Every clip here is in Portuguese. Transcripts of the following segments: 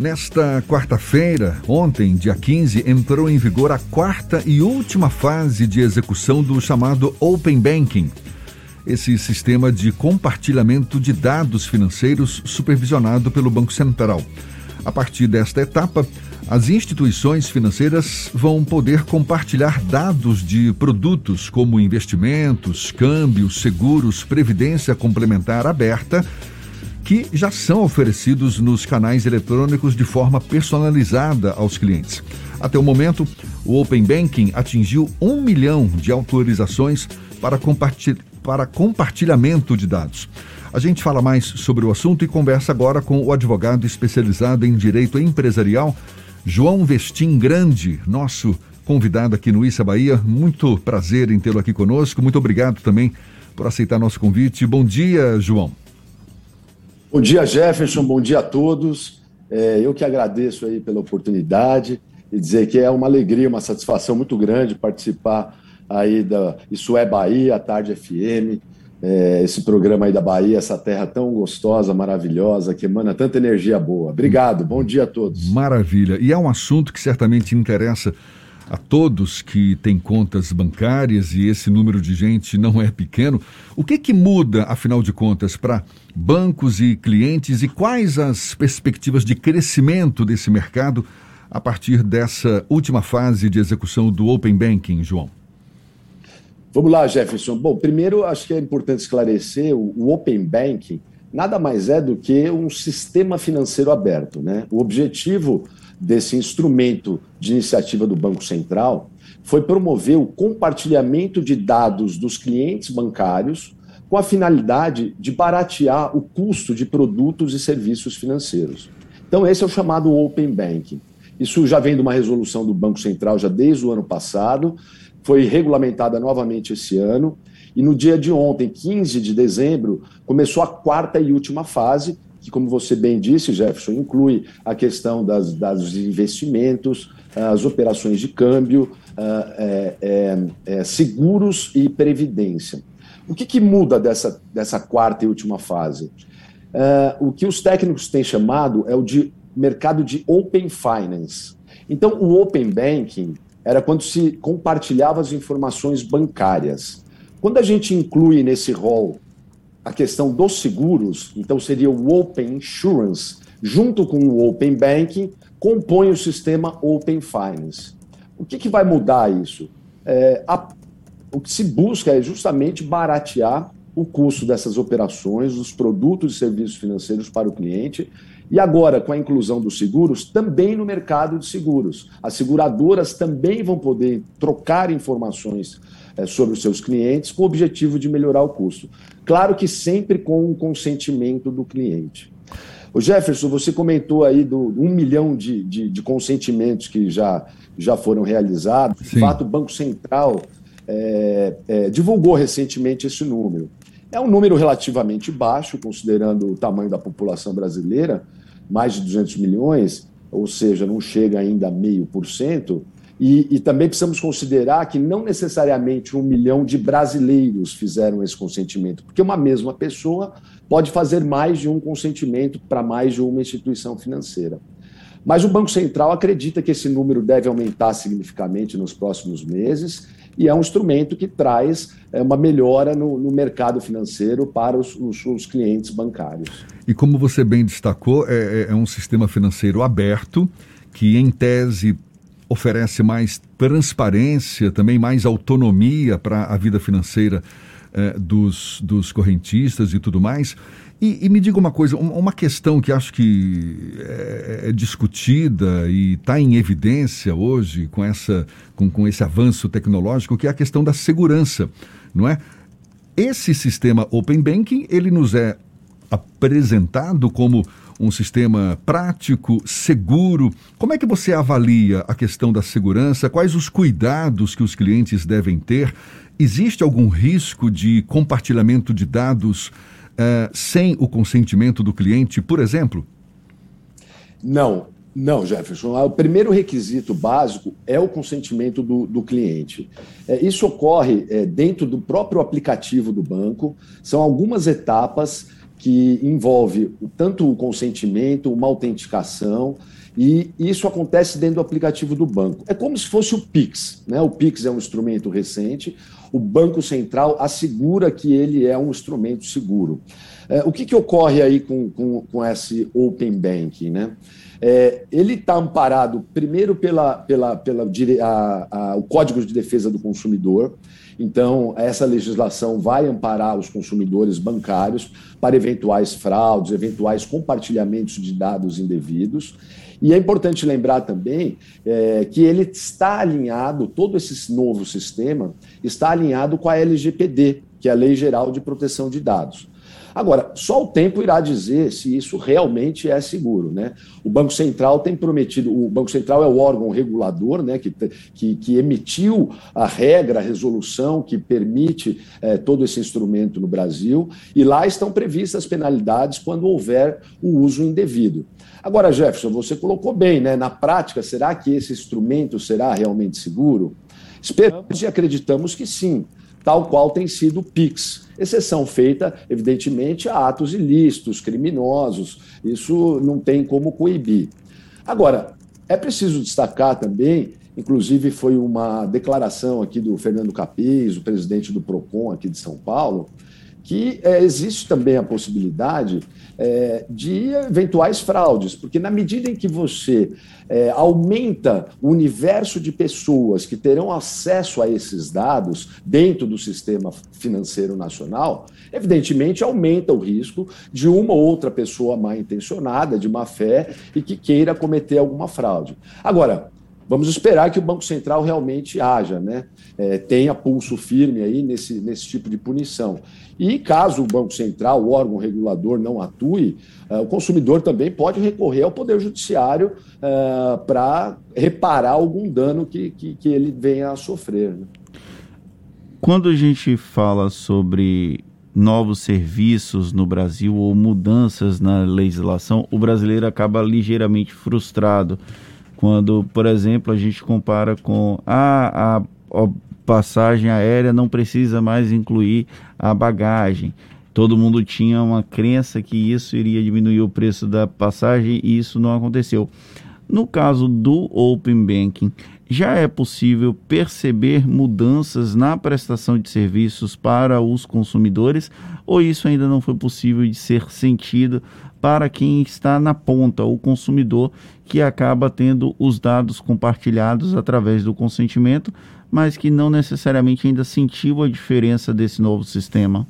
Nesta quarta-feira, ontem, dia 15, entrou em vigor a quarta e última fase de execução do chamado Open Banking. Esse sistema de compartilhamento de dados financeiros supervisionado pelo Banco Central. A partir desta etapa, as instituições financeiras vão poder compartilhar dados de produtos como investimentos, câmbios, seguros, previdência complementar aberta que já são oferecidos nos canais eletrônicos de forma personalizada aos clientes. Até o momento, o Open Banking atingiu um milhão de autorizações para, compartilh para compartilhamento de dados. A gente fala mais sobre o assunto e conversa agora com o advogado especializado em direito empresarial, João Vestim Grande, nosso convidado aqui no Issa Bahia. Muito prazer em tê-lo aqui conosco. Muito obrigado também por aceitar nosso convite. Bom dia, João. Bom dia, Jefferson. Bom dia a todos. É, eu que agradeço aí pela oportunidade e dizer que é uma alegria, uma satisfação muito grande participar aí da Isso é Bahia, Tarde FM, é, esse programa aí da Bahia, essa terra tão gostosa, maravilhosa, que emana tanta energia boa. Obrigado, bom dia a todos. Maravilha. E é um assunto que certamente interessa a todos que têm contas bancárias e esse número de gente não é pequeno. O que, que muda, afinal de contas, para bancos e clientes e quais as perspectivas de crescimento desse mercado a partir dessa última fase de execução do Open Banking, João? Vamos lá, Jefferson. Bom, primeiro acho que é importante esclarecer o, Open Banking nada mais é do que um sistema financeiro aberto, né? O objetivo desse instrumento de iniciativa do Banco Central foi promover o compartilhamento de dados dos clientes bancários com a finalidade de baratear o custo de produtos e serviços financeiros. Então, esse é o chamado Open Banking. Isso já vem de uma resolução do Banco Central já desde o ano passado, foi regulamentada novamente esse ano, e no dia de ontem, 15 de dezembro, começou a quarta e última fase, que, como você bem disse, Jefferson, inclui a questão das, das investimentos, as operações de câmbio, é, é, é, seguros e previdência. O que, que, muda dessa, dessa quarta e última fase? É, o que os técnicos têm chamado é o de mercado de Open Finance. Então, o Open Banking era quando se compartilhava as informações bancárias. Quando a gente inclui nesse rol a questão dos seguros, então seria o Open Insurance, junto com o Open Banking, compõe o sistema Open Finance. O que, que vai mudar isso? É, a, o que se busca é justamente baratear o custo dessas operações, dos produtos e serviços financeiros para o cliente. E agora, com a inclusão dos seguros, também no mercado de seguros. As seguradoras também vão poder trocar informações é, sobre os seus clientes com o objetivo de melhorar o custo. Claro que sempre com o consentimento do cliente. O Jefferson, você comentou aí do um milhão de, de, de consentimentos que já, já foram realizados. Sim. De fato, o Banco Central é, é, divulgou recentemente esse número. É um número relativamente baixo, considerando o tamanho da população brasileira, mais de 200 milhões, ou seja, não chega ainda a meio por cento, e, e, também precisamos considerar que não necessariamente um milhão de brasileiros fizeram esse consentimento, porque uma mesma pessoa pode fazer mais de um consentimento para mais de uma instituição financeira. Mas o Banco Central acredita que esse número deve aumentar significativamente nos próximos meses e é um instrumento que traz é, uma melhora no, no mercado financeiro para os, os, os, clientes bancários. E como você bem destacou, é, é, é um sistema financeiro aberto que, em tese, oferece mais transparência, também mais autonomia para a vida financeira eh, dos, dos correntistas e tudo mais. E, e, me diga uma coisa, uma questão que acho que é, é discutida e está em evidência hoje com, essa, com, com esse avanço tecnológico, que é a questão da segurança, não é? Esse sistema Open Banking, ele nos é apresentado como um sistema prático, seguro. Como é que você avalia a questão da segurança? Quais os cuidados que os clientes devem ter? Existe algum risco de compartilhamento de dados uh, sem o consentimento do cliente, por exemplo? Não, não, Jefferson. O primeiro requisito básico é o consentimento do, do cliente. É, isso ocorre é, dentro do próprio aplicativo do banco. São algumas etapas que envolve tanto o consentimento, uma autenticação, e isso acontece dentro do aplicativo do banco. É como se fosse o Pix. Né? O Pix é um instrumento recente, o Banco Central assegura que ele é um instrumento seguro. É, o que, que ocorre aí com, com, com esse Open Banking? Né? É, ele está amparado primeiro pela, pela, pela a, a, o Código de Defesa do Consumidor. Então, essa legislação vai amparar os consumidores bancários para eventuais fraudes, eventuais compartilhamentos de dados indevidos. E é importante lembrar também é, que ele está alinhado, todo esse novo sistema está alinhado com a LGPD, que é a Lei Geral de Proteção de Dados. Agora, só o tempo irá dizer se isso realmente é seguro. Né? O Banco Central tem prometido, o Banco Central é o órgão regulador né, que, que, que emitiu a regra, a resolução que permite é, todo esse instrumento no Brasil, e lá estão previstas penalidades quando houver o uso indevido. Agora, Jefferson, você colocou bem, né? Na prática, será que esse instrumento será realmente seguro? Esperamos e acreditamos que sim tal qual tem sido o PIX. Exceção feita, evidentemente, a atos ilícitos, criminosos. Isso não tem como coibir. Agora, é preciso destacar também, inclusive foi uma declaração aqui do Fernando Capiz, o presidente do PROCON aqui de São Paulo, que é, existe também a possibilidade é, de eventuais fraudes, porque na medida em que você é, aumenta o universo de pessoas que terão acesso a esses dados dentro do sistema financeiro nacional, evidentemente aumenta o risco de uma ou outra pessoa mal intencionada, de má fé e que queira cometer alguma fraude. Agora, Vamos esperar que o Banco Central realmente haja, né? É, tenha pulso firme aí nesse, nesse tipo de punição. E caso o Banco Central, o órgão regulador, não atue, é, o consumidor também pode recorrer ao Poder Judiciário é, para reparar algum dano que, que, que, ele venha a sofrer. Né? Quando a gente fala sobre novos serviços no Brasil ou mudanças na legislação, o brasileiro acaba ligeiramente frustrado quando, por exemplo, a gente compara com ah, a, a passagem aérea não precisa mais incluir a bagagem. Todo mundo tinha uma crença que isso iria diminuir o preço da passagem e isso não aconteceu. No caso do Open Banking, já é possível perceber mudanças na prestação de serviços para os consumidores ou isso ainda não foi possível de ser sentido para quem está na ponta, o consumidor que acaba tendo os dados compartilhados através do consentimento, mas que não necessariamente ainda sentiu a diferença desse novo sistema?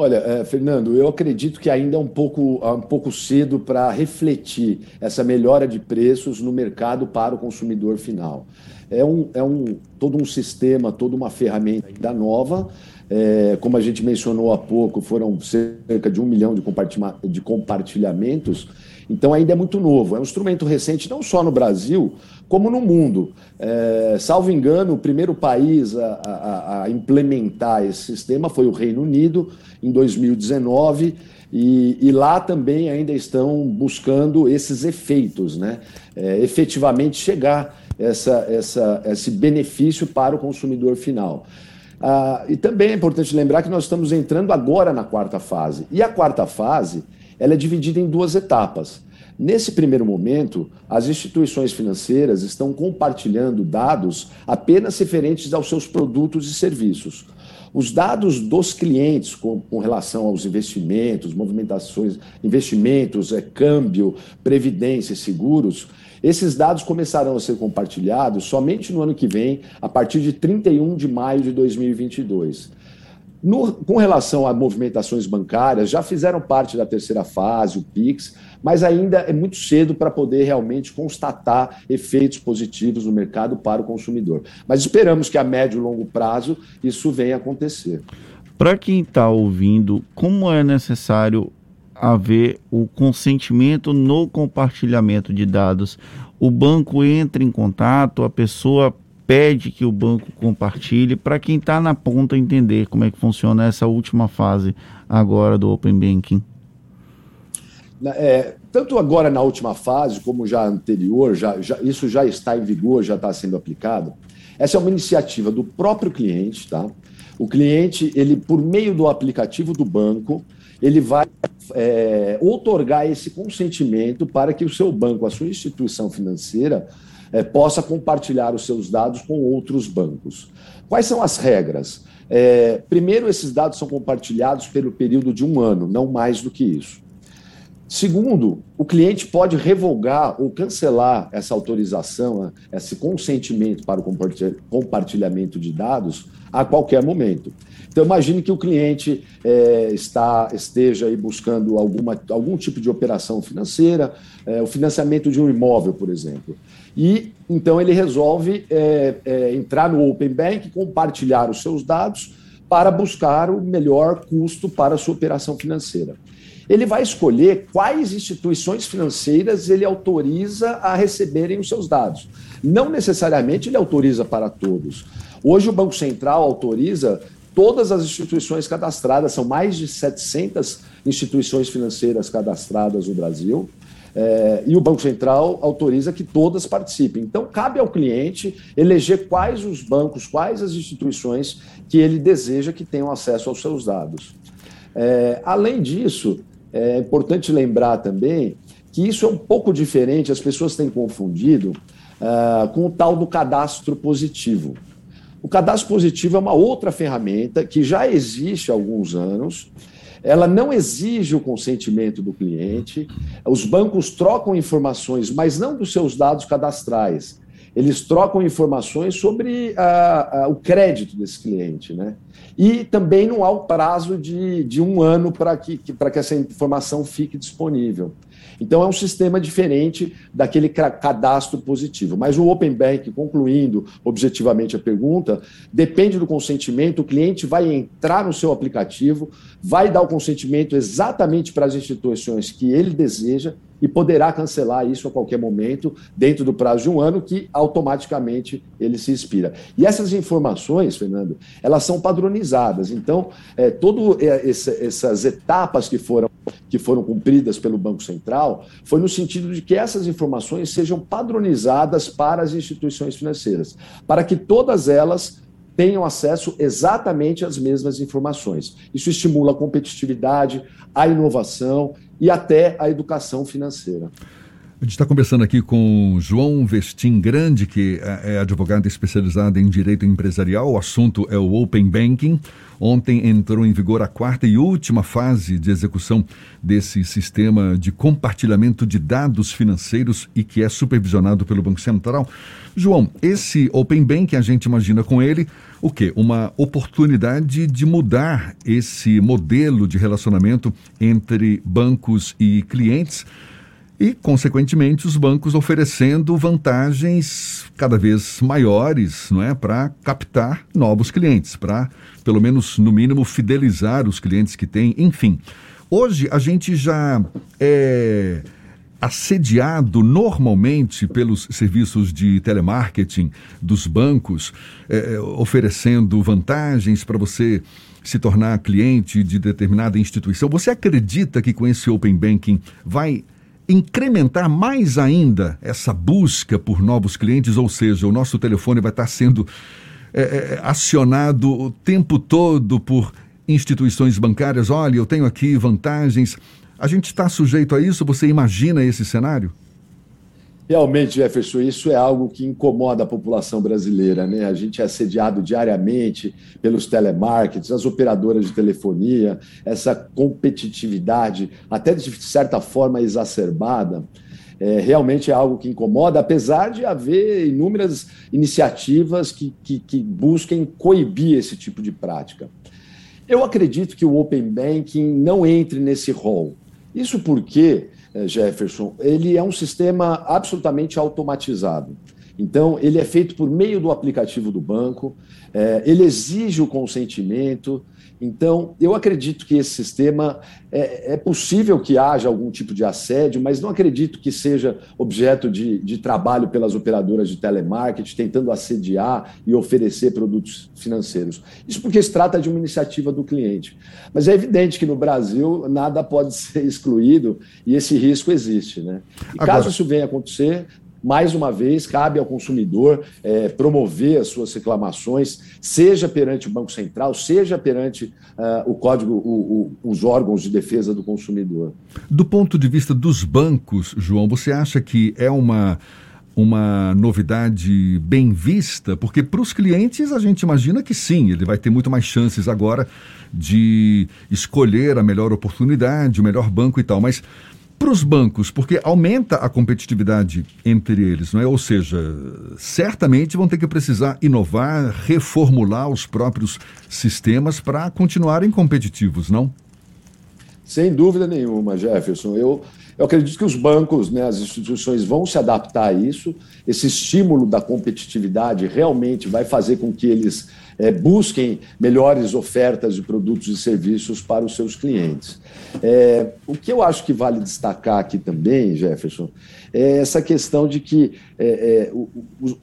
Olha, é, Fernando, eu acredito que ainda é um pouco, é um pouco cedo para refletir essa melhora de preços no mercado para o consumidor final. É, um, é um, todo um sistema, toda uma ferramenta ainda nova. É, como a gente mencionou há pouco, foram cerca de um milhão de, de compartilhamentos. Então ainda é muito novo. É um instrumento recente não só no Brasil, como no mundo. É, salvo engano, o primeiro país a, a, a, implementar esse sistema foi o Reino Unido, em 2019, e, e lá também ainda estão buscando esses efeitos, né? É, efetivamente chegar essa, essa, esse benefício para o consumidor final. Ah, e também é importante lembrar que nós estamos entrando agora na quarta fase. E a quarta fase ela é dividida em duas etapas. Nesse primeiro momento, as instituições financeiras estão compartilhando dados apenas referentes aos seus produtos e serviços. Os dados dos clientes com, com relação aos investimentos, movimentações, investimentos, é, câmbio, previdência e seguros, esses dados começarão a ser compartilhados somente no ano que vem, a partir de 31 de maio de 2022. No, com relação a movimentações bancárias, já fizeram parte da terceira fase, o PIX, mas ainda é muito cedo para poder realmente constatar efeitos positivos no mercado para o consumidor. Mas esperamos que a médio e longo prazo isso venha acontecer. Para quem está ouvindo, como é necessário haver o consentimento no compartilhamento de dados? O banco entra em contato, a pessoa pede que o banco compartilhe para quem está na ponta entender como é que funciona essa última fase agora do Open Banking? É, tanto agora na última fase, como já anterior, já, já, isso já está em vigor, já está sendo aplicado. Essa é uma iniciativa do próprio cliente, tá? O cliente, ele por meio do aplicativo do banco, ele vai é, otorgar esse consentimento para que o seu banco, a sua instituição financeira, é, possa compartilhar os seus dados com outros bancos. Quais são as regras? É, primeiro, esses dados são compartilhados pelo período de um ano, não mais do que isso. Segundo, o cliente pode revogar ou cancelar essa autorização, esse consentimento para o compartilhamento de dados a qualquer momento. Então, imagine que o cliente é, está, esteja aí buscando alguma, algum tipo de operação financeira, é, o financiamento de um imóvel, por exemplo. E então ele resolve é, é entrar no Open Bank, compartilhar os seus dados para buscar o melhor custo para a sua operação financeira ele vai escolher quais instituições financeiras ele autoriza a receberem os seus dados. Não necessariamente ele autoriza para todos. Hoje o Banco Central autoriza todas as instituições cadastradas, são mais de 700 instituições financeiras cadastradas no Brasil. É, e o Banco Central autoriza que todas participem. Então, cabe ao cliente eleger quais os bancos, quais as instituições que ele deseja que tenham acesso aos seus dados. É, além disso, é importante lembrar também que isso é um pouco diferente, as pessoas têm confundido uh, com o tal do cadastro positivo. O cadastro positivo é uma outra ferramenta que já existe há alguns anos. Ela não exige o consentimento do cliente. Os bancos trocam informações, mas não dos seus dados cadastrais. Eles trocam informações sobre uh, uh, o crédito desse cliente, né? E também não há o prazo de, de um ano para que, que, que essa informação fique disponível. Então, é um sistema diferente daquele cadastro positivo. Mas o Open Bank, concluindo objetivamente a pergunta, depende do consentimento. O cliente vai entrar no seu aplicativo, vai dar o consentimento exatamente para as instituições que ele deseja e poderá cancelar isso a qualquer momento, dentro do prazo de um ano, que automaticamente ele se expira. E essas informações, Fernando, elas são padronizadas. Então, é, todas é, essas etapas que foram, que foram cumpridas pelo Banco Central foi no sentido de que essas informações sejam padronizadas para as instituições financeiras, para que todas elas tenham acesso exatamente às mesmas informações. Isso estimula a competitividade, a inovação e até a educação financeira. A gente está conversando aqui com João Vestim Grande, que é, é advogado especializado em direito empresarial. O assunto é o Open Banking. Ontem entrou em vigor a quarta e última fase de execução desse sistema de compartilhamento de dados financeiros e que é supervisionado pelo Banco Central. João, esse Open Banking, a gente imagina com ele o quê? Uma oportunidade de mudar esse modelo de relacionamento entre bancos e clientes e, consequentemente, os bancos oferecendo vantagens cada vez maiores não é, para captar novos clientes, para, pelo menos, no mínimo, fidelizar os clientes que têm. Enfim, hoje a gente já é assediado normalmente pelos serviços de telemarketing dos bancos, é, oferecendo vantagens para você se tornar cliente de determinada instituição. Você acredita que com esse Open Banking vai incrementar mais ainda essa busca por novos clientes, ou seja, o nosso telefone vai estar sendo é, é, acionado o tempo todo por instituições bancárias. Olha, eu tenho aqui vantagens. A gente está sujeito a isso? Você imagina esse cenário? Realmente, Jefferson, isso é algo que incomoda a população brasileira. Né? A gente é assediado diariamente pelos telemarketers, as operadoras de telefonia, essa competitividade, até de certa forma exacerbada. É, realmente é algo que incomoda, apesar de haver inúmeras iniciativas que, que, que busquem coibir esse tipo de prática. Eu acredito que o Open Banking não entre nesse rol. Isso porque Jefferson, ele é um sistema absolutamente automatizado. Então, ele é feito por meio do aplicativo do banco, é, ele exige o consentimento, então, eu acredito que esse sistema é, é, possível que haja algum tipo de assédio, mas não acredito que seja objeto de, de trabalho pelas operadoras de telemarketing, tentando assediar e oferecer produtos financeiros. Isso porque se trata de uma iniciativa do cliente. Mas é evidente que no Brasil nada pode ser excluído e esse risco existe. Né? E Agora... caso isso venha a acontecer, mais uma vez, cabe ao consumidor é, promover as suas reclamações, seja perante o Banco Central, seja perante uh, o Código, o, o, os órgãos de defesa do consumidor. Do ponto de vista dos bancos, João, você acha que é uma uma novidade bem vista? Porque para os clientes a gente imagina que sim, ele vai ter muito mais chances agora de escolher a melhor oportunidade, o melhor banco e tal. Mas para os bancos, porque aumenta a competitividade entre eles, não é? Ou seja, certamente vão ter que precisar inovar, reformular os próprios sistemas para continuarem competitivos, não? Sem dúvida nenhuma, Jefferson. Eu, eu acredito que os bancos, né, as instituições vão se adaptar a isso. Esse estímulo da competitividade realmente vai fazer com que eles é, busquem melhores ofertas de produtos e serviços para os seus clientes. É, o que eu acho que vale destacar aqui também, Jefferson, é essa questão de que é, é o, o,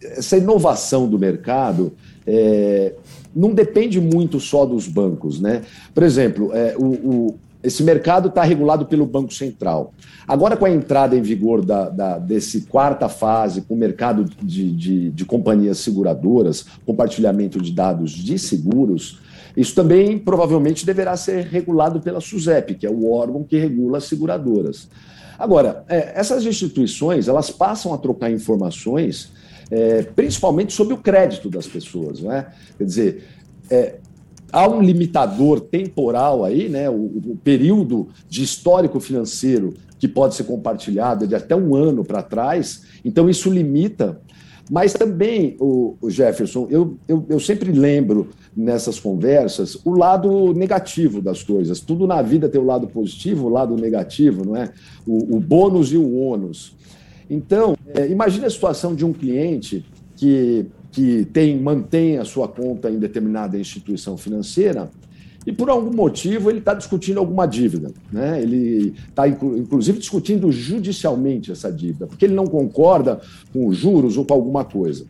essa inovação do mercado é, não depende muito só dos bancos. Né? Por exemplo, é, o, esse mercado está regulado pelo Banco Central. Agora, com a entrada em vigor da, da desse quarta fase, com o mercado de, de, de companhias seguradoras, compartilhamento de dados de seguros, isso também provavelmente deverá ser regulado pela SUSEP, que é o órgão que regula as seguradoras. Agora, é, essas instituições elas passam a trocar informações, é, principalmente sobre o crédito das pessoas. Né? Quer dizer, é, há um limitador temporal aí, né? O, o, período de histórico financeiro que pode ser compartilhado de até um ano para trás, então isso limita. Mas também, o, o Jefferson, eu, eu, eu, sempre lembro nessas conversas o lado negativo das coisas. Tudo na vida tem o lado positivo, o lado negativo, não é? O, o bônus e o ônus. Então, é, imagine a situação de um cliente que que tem, mantém a sua conta em determinada instituição financeira e por algum motivo ele está discutindo alguma dívida. Né? Ele está, inclusive, discutindo judicialmente essa dívida, porque ele não concorda com os juros ou com alguma coisa.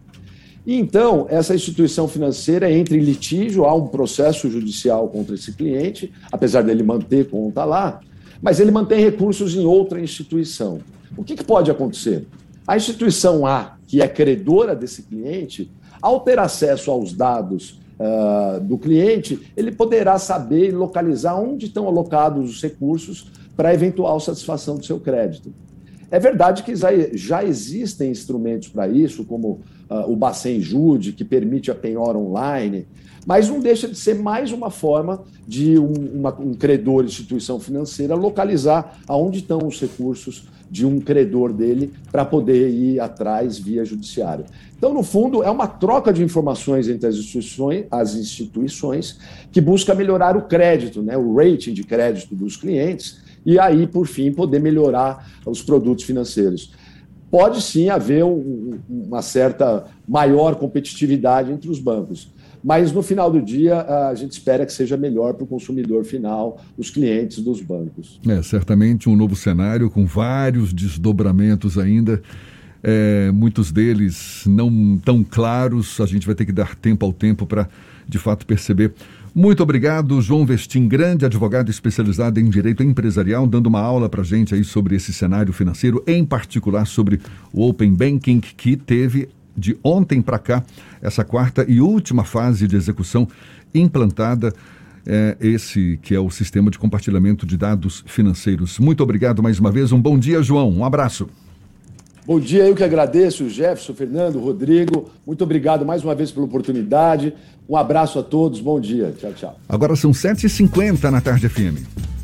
E então, essa instituição financeira entra em litígio, há um processo judicial contra esse cliente, apesar dele manter conta lá, mas ele mantém recursos em outra instituição. O que, que pode acontecer? A instituição A, que é credora desse cliente, ao ter acesso aos dados uh, do cliente, ele poderá saber e localizar onde estão alocados os recursos para eventual satisfação do seu crédito. É verdade que já existem instrumentos para isso, como uh, o Bacen Jude, que permite a penhora online, mas não deixa de ser mais uma forma de um, uma, um credor, instituição financeira, localizar aonde estão os recursos de um credor dele para poder ir atrás via judiciário. Então, no fundo, é uma troca de informações entre as instituições, as instituições que busca melhorar o crédito, né, o rating de crédito dos clientes, e aí, por fim, poder melhorar os produtos financeiros. Pode sim haver um, uma certa maior competitividade entre os bancos, mas no final do dia a gente espera que seja melhor para o consumidor final, os clientes dos bancos. É, certamente um novo cenário com vários desdobramentos ainda. É, muitos deles não tão claros, a gente vai ter que dar tempo ao tempo para de fato perceber. Muito obrigado, João Vestim, grande advogado especializado em direito empresarial, dando uma aula para a gente aí sobre esse cenário financeiro, em particular sobre o Open Banking, que teve de ontem para cá, essa quarta e última fase de execução implantada, é, esse que é o sistema de compartilhamento de dados financeiros. Muito obrigado mais uma vez. Um bom dia, João. Um abraço. Bom dia, eu que agradeço, Jefferson, Fernando, Rodrigo. Muito obrigado mais uma vez pela oportunidade. Um abraço a todos, bom dia. Tchau, tchau. Agora são 7h50 na tarde FM.